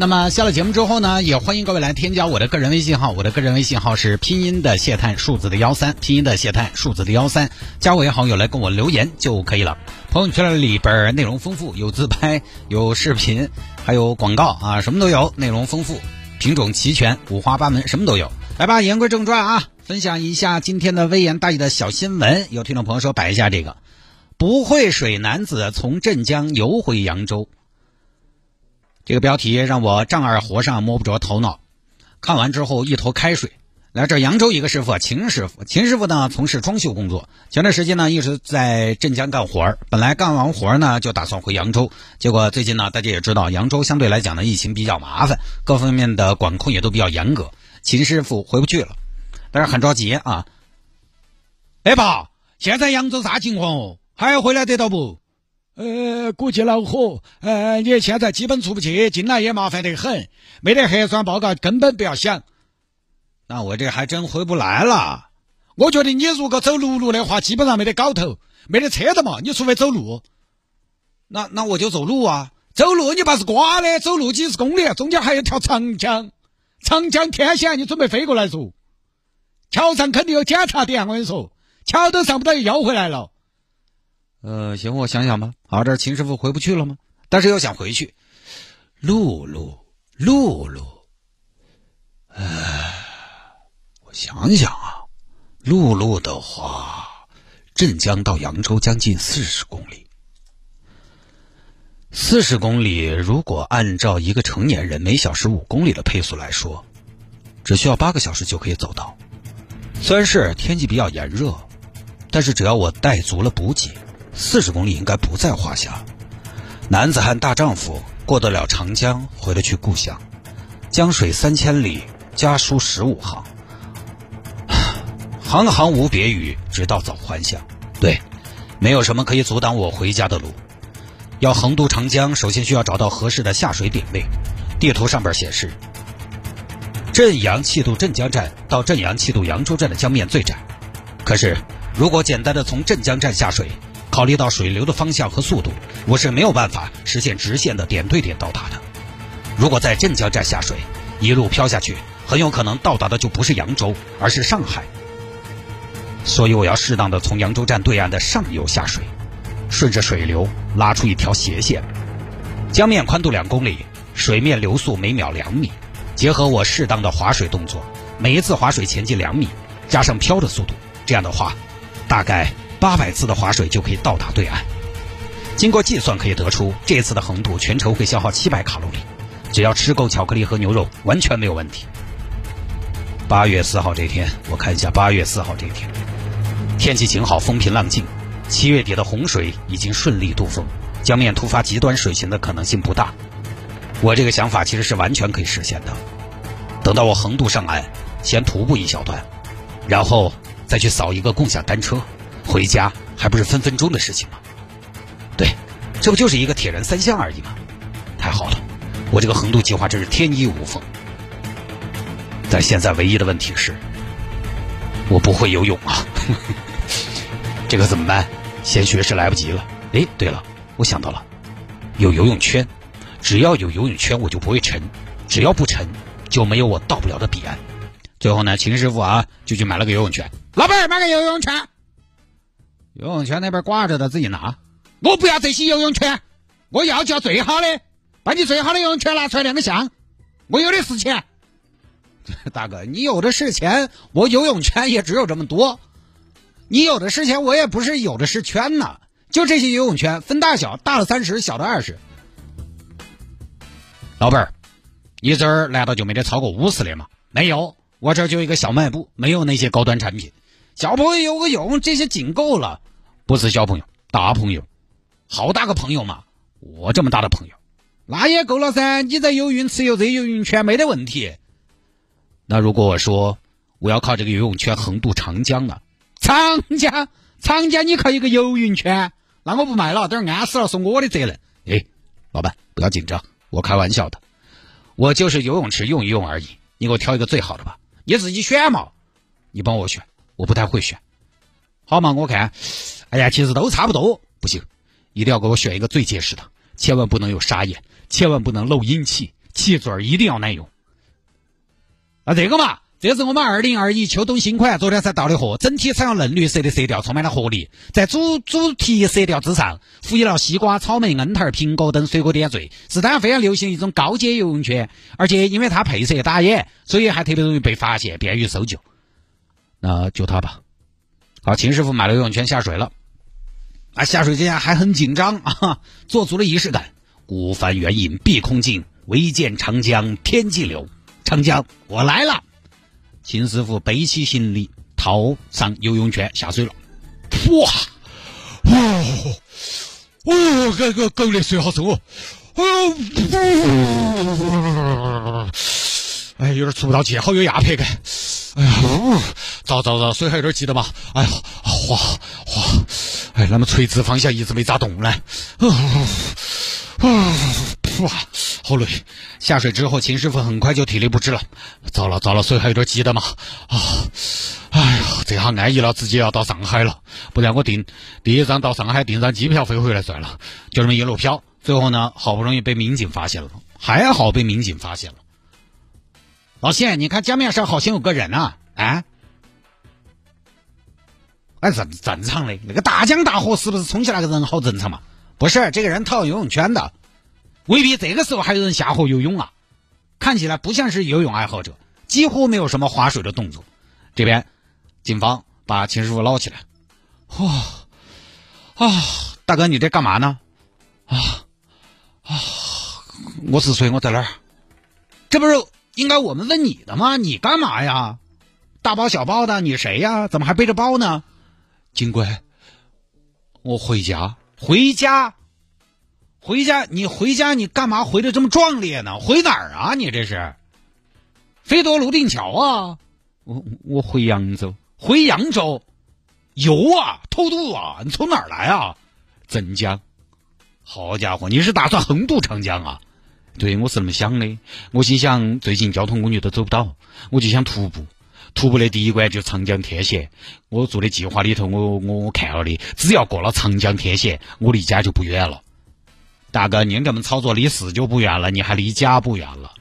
那么下了节目之后呢，也欢迎各位来添加我的个人微信号，我的个人微信号是拼音的谢探数字的幺三，拼音的谢探数字的幺三，加我为好友来跟我留言就可以了。朋友圈里边内容丰富，有自拍，有视频，还有广告啊，什么都有，内容丰富，品种齐全，五花八门，什么都有。来吧，言归正传啊，分享一下今天的微言大义的小新闻。有听众朋友说摆一下这个，不会水男子从镇江游回扬州。这个标题让我丈二和尚摸不着头脑，看完之后一头开水。来这扬州一个师傅，秦师傅，秦师傅呢从事装修工作，前段时间呢一直在镇江干活儿。本来干完活儿呢就打算回扬州，结果最近呢大家也知道，扬州相对来讲呢疫情比较麻烦，各方面的管控也都比较严格。秦师傅回不去了，但是很着急啊。哎爸，现在扬州啥情况哦？还要回来得到不？呃，估计恼火，呃，你现在基本出不去，进来也麻烦得很，没得核酸报告根本不要想。那我这还真回不来了。我觉得你如果走陆路的话，基本上没得搞头，没得车的嘛，你除非走路。那那我就走路啊，走路你怕是瓜的，走路几十公里，中间还有条长江，长江天险，你准备飞过来说？桥上肯定有检查点，我跟你说，桥都上不到又要回来了。呃，行，我想想吧。好，这秦师傅回不去了吗？但是又想回去。陆路，陆路，唉，我想想啊，陆路的话，镇江到扬州将近四十公里。四十公里，如果按照一个成年人每小时五公里的配速来说，只需要八个小时就可以走到。虽然是天气比较炎热，但是只要我带足了补给。四十公里应该不在话下，男子汉大丈夫过得了长江，回得去故乡。江水三千里，家书十五行，行行无别语，直到早还乡。对，没有什么可以阻挡我回家的路。要横渡长江，首先需要找到合适的下水点位。地图上边显示，镇阳气渡镇江站到镇阳气渡扬州站的江面最窄。可是，如果简单的从镇江站下水，考虑到水流的方向和速度，我是没有办法实现直线的点对点到达的。如果在镇江站下水，一路飘下去，很有可能到达的就不是扬州，而是上海。所以我要适当的从扬州站对岸的上游下水，顺着水流拉出一条斜线。江面宽度两公里，水面流速每秒两米，结合我适当的划水动作，每一次划水前进两米，加上漂的速度，这样的话，大概。八百次的划水就可以到达对岸。经过计算可以得出，这次的横渡全程会消耗七百卡路里，只要吃够巧克力和牛肉，完全没有问题。八月四号这天，我看一下八月四号这天，天气晴好，风平浪静。七月底的洪水已经顺利渡封，江面突发极端水情的可能性不大。我这个想法其实是完全可以实现的。等到我横渡上岸，先徒步一小段，然后再去扫一个共享单车。回家还不是分分钟的事情吗？对，这不就是一个铁人三项而已吗？太好了，我这个横渡计划真是天衣无缝。但现在唯一的问题是，我不会游泳啊！这个怎么办？先学是来不及了。哎，对了，我想到了，有游泳圈，只要有游泳圈，我就不会沉；只要不沉，就没有我到不了的彼岸。最后呢，秦师傅啊，就去买了个游泳圈。老板，买个游泳圈。游泳圈那边挂着的，自己拿。我不要这些游泳圈，我要就要最好的，把你最好的游泳圈拿出来亮个相。我有的是钱，大哥，你有的是钱，我游泳圈也只有这么多。你有的是钱，我也不是有的是圈呐。就这些游泳圈，分大小，大的三十，小的二十。老板儿，你这儿难道就没得超过五十的吗？没有，我这儿就一个小卖部，没有那些高端产品。小朋友游个泳，这些仅够了。不是小朋友，大朋友，好大个朋友嘛！我这么大的朋友，那也够了噻。你在游泳池有这游泳圈没得问题。那如果我说我要靠这个游泳圈横渡长江啊！长江，长江，你靠一个游泳圈？那我不卖了，等安死了是我的责任。哎，老板不要紧张，我开玩笑的，我就是游泳池用一用而已。你给我挑一个最好的吧，你自己选嘛。你帮我选，我不太会选。好嘛，我看，哎呀，其实都差不多。不行，一定要给我选一个最结实的，千万不能有沙眼，千万不能漏阴气，气嘴儿一定要耐用。啊，这个嘛。这是我们二零二一秋冬新款，昨天才到的货，整体采用嫩绿色的色调，充满了活力。在主主题色调之上，赋予了西瓜、草莓、樱桃、苹果等水果点缀，是当下非常流行的一种高阶游泳圈。而且因为它配色打眼，所以还特别容易被发现，便于搜救。那就它吧。好，秦师傅买了游泳圈下水了。啊，下水之前还很紧张啊，做足了仪式感。孤帆远影碧空尽，唯见长江天际流。长江，我来了。秦师傅背起行李，套上游泳圈下水了。哇！哦哦，这个狗的水好深哦！哎，有点出不到气，好有压迫感。哎呀，糟糟糟，水还有点急的嘛。哎呀，哗哗，哎，那么垂直方向一直没咋动呢。啊，哇，好累！下水之后，秦师傅很快就体力不支了。糟了糟了，水还有点急的嘛。啊，哎呀，这下安逸了，直接要到上海了。不然我订第一张到上海订张机票飞回来算了。就这么一路飘，最后呢，好不容易被民警发现了，还好被民警发现了。老谢，你看江面上好像有个人啊！啊？哎，正正常的，那个大江大河是不是冲起来个人好正常嘛？不是，这个人套游泳圈的，未必这个时候还有人下河游泳啊！看起来不像是游泳爱好者，几乎没有什么划水的动作。这边，警方把秦师傅捞起来。哇啊！大哥，你这干嘛呢？啊啊！我是谁？我在哪儿？这不是应该我们问你的吗？你干嘛呀？大包小包的，你谁呀？怎么还背着包呢？警官，我回家。回家，回家，你回家，你干嘛回的这么壮烈呢？回哪儿啊？你这是？飞夺泸定桥啊？我我回扬州，回扬州，游啊，偷渡啊？你从哪儿来啊？镇江。好家伙，你是打算横渡长江啊？对，我是那么想的。我心想，最近交通工具都走不到，我就想徒步。徒步的第一关就长江天险，我做的计划里头，我我我看了的，只要过了长江天险，我离家就不远了。大哥，您这么操作离死就不远了，你还离家不远了？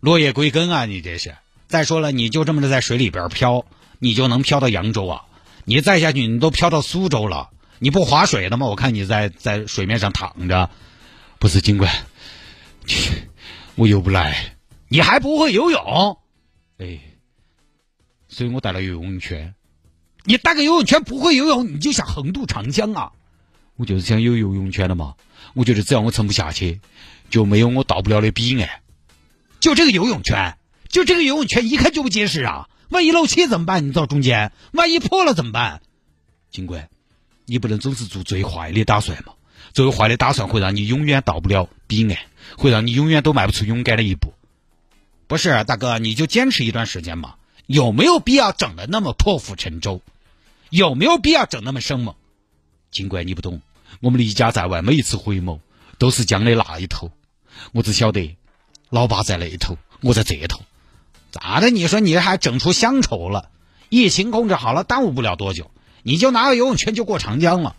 落叶归根啊，你这是。再说了，你就这么的在水里边漂，你就能漂到扬州啊？你再下去，你都漂到苏州了，你不划水的吗？我看你在在水面上躺着，不是警官，我游不来，你还不会游泳？哎，所以我带了游泳圈。你带个游泳圈不会游泳，你就想横渡长江啊？我就是想有游泳圈的嘛。我觉得只要我沉不下去，就没有我到不了的彼岸。就这个游泳圈，就这个游泳圈，一看就不结实啊！万一漏气怎么办？你到中间，万一破了怎么办？警官，你不能总是做最坏的打算嘛？最坏的打算会让你永远到不了彼岸，会让你永远都迈不出勇敢的一步。不是大哥，你就坚持一段时间嘛？有没有必要整的那么破釜沉舟？有没有必要整那么生猛？尽管你不懂，我们离家在外，每一次回眸都是江的那一头。我只晓得，老爸在那一头，我在这头。咋的？你说你还整出乡愁了？疫情控制好了，耽误不了多久，你就拿个游泳圈就过长江了。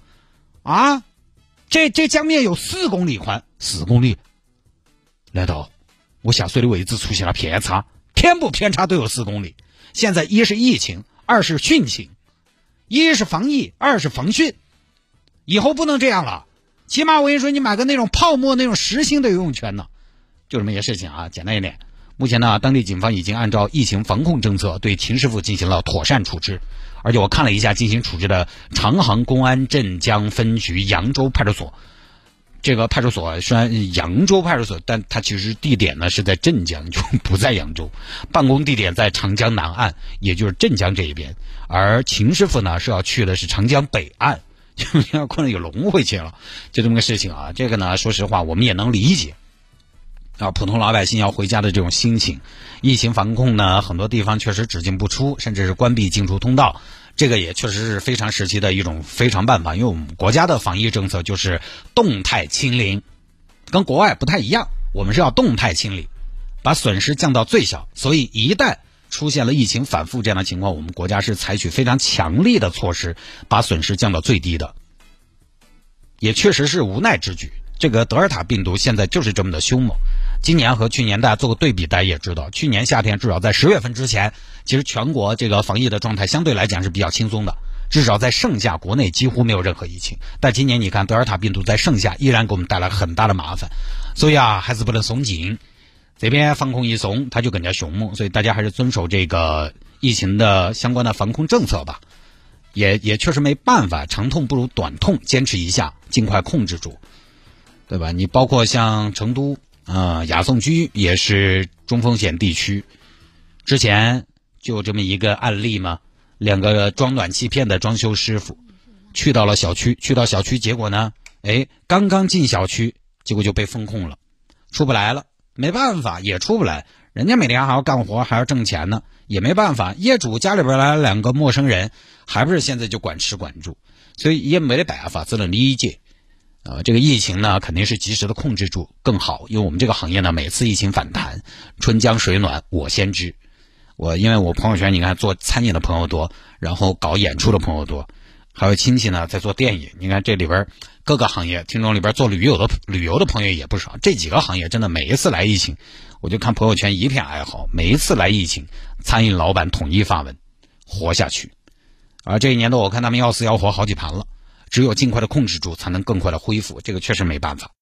啊？这这江面有四公里宽，四公里？难道？我下水的位置出现了偏差，偏不偏差都有四公里。现在一是疫情，二是汛情，一是防疫，二是防汛。以后不能这样了，起码我跟你说，你买个那种泡沫那种实心的游泳圈呢，就这么些事情啊，简单一点。目前呢，当地警方已经按照疫情防控政策对秦师傅进行了妥善处置，而且我看了一下进行处置的长航公安镇江分局扬州派出所。这个派出所虽然扬州派出所，但它其实地点呢是在镇江，就不在扬州。办公地点在长江南岸，也就是镇江这一边。而秦师傅呢是要去的是长江北岸，就可能有龙回去了，就这么个事情啊。这个呢，说实话我们也能理解。啊，普通老百姓要回家的这种心情。疫情防控呢，很多地方确实只进不出，甚至是关闭进出通道。这个也确实是非常时期的一种非常办法，因为我们国家的防疫政策就是动态清零，跟国外不太一样。我们是要动态清理，把损失降到最小。所以一旦出现了疫情反复这样的情况，我们国家是采取非常强力的措施，把损失降到最低的。也确实是无奈之举。这个德尔塔病毒现在就是这么的凶猛。今年和去年大家做个对比，大家也知道，去年夏天至少在十月份之前，其实全国这个防疫的状态相对来讲是比较轻松的，至少在盛夏国内几乎没有任何疫情。但今年你看德尔塔病毒在盛夏依然给我们带来很大的麻烦，所以啊还是不能松紧。这边防控一松，它就更加凶猛，所以大家还是遵守这个疫情的相关的防控政策吧。也也确实没办法，长痛不如短痛，坚持一下，尽快控制住，对吧？你包括像成都。啊，雅颂居也是中风险地区，之前就这么一个案例嘛，两个装暖气片的装修师傅去到了小区，去到小区，结果呢，哎，刚刚进小区，结果就被封控了，出不来了，没办法，也出不来，人家每天还要干活，还要挣钱呢，也没办法，业主家里边来了两个陌生人，还不是现在就管吃管住，所以也没得办法，只能理解。呃，这个疫情呢，肯定是及时的控制住更好，因为我们这个行业呢，每次疫情反弹，春江水暖我先知。我因为我朋友圈，你看做餐饮的朋友多，然后搞演出的朋友多，还有亲戚呢在做电影。你看这里边各个行业，听众里边做旅游的旅游的朋友也不少。这几个行业真的每一次来疫情，我就看朋友圈一片哀嚎。每一次来疫情，餐饮老板统一发文，活下去。而这一年多，我看他们要死要活好几盘了。只有尽快的控制住，才能更快的恢复。这个确实没办法。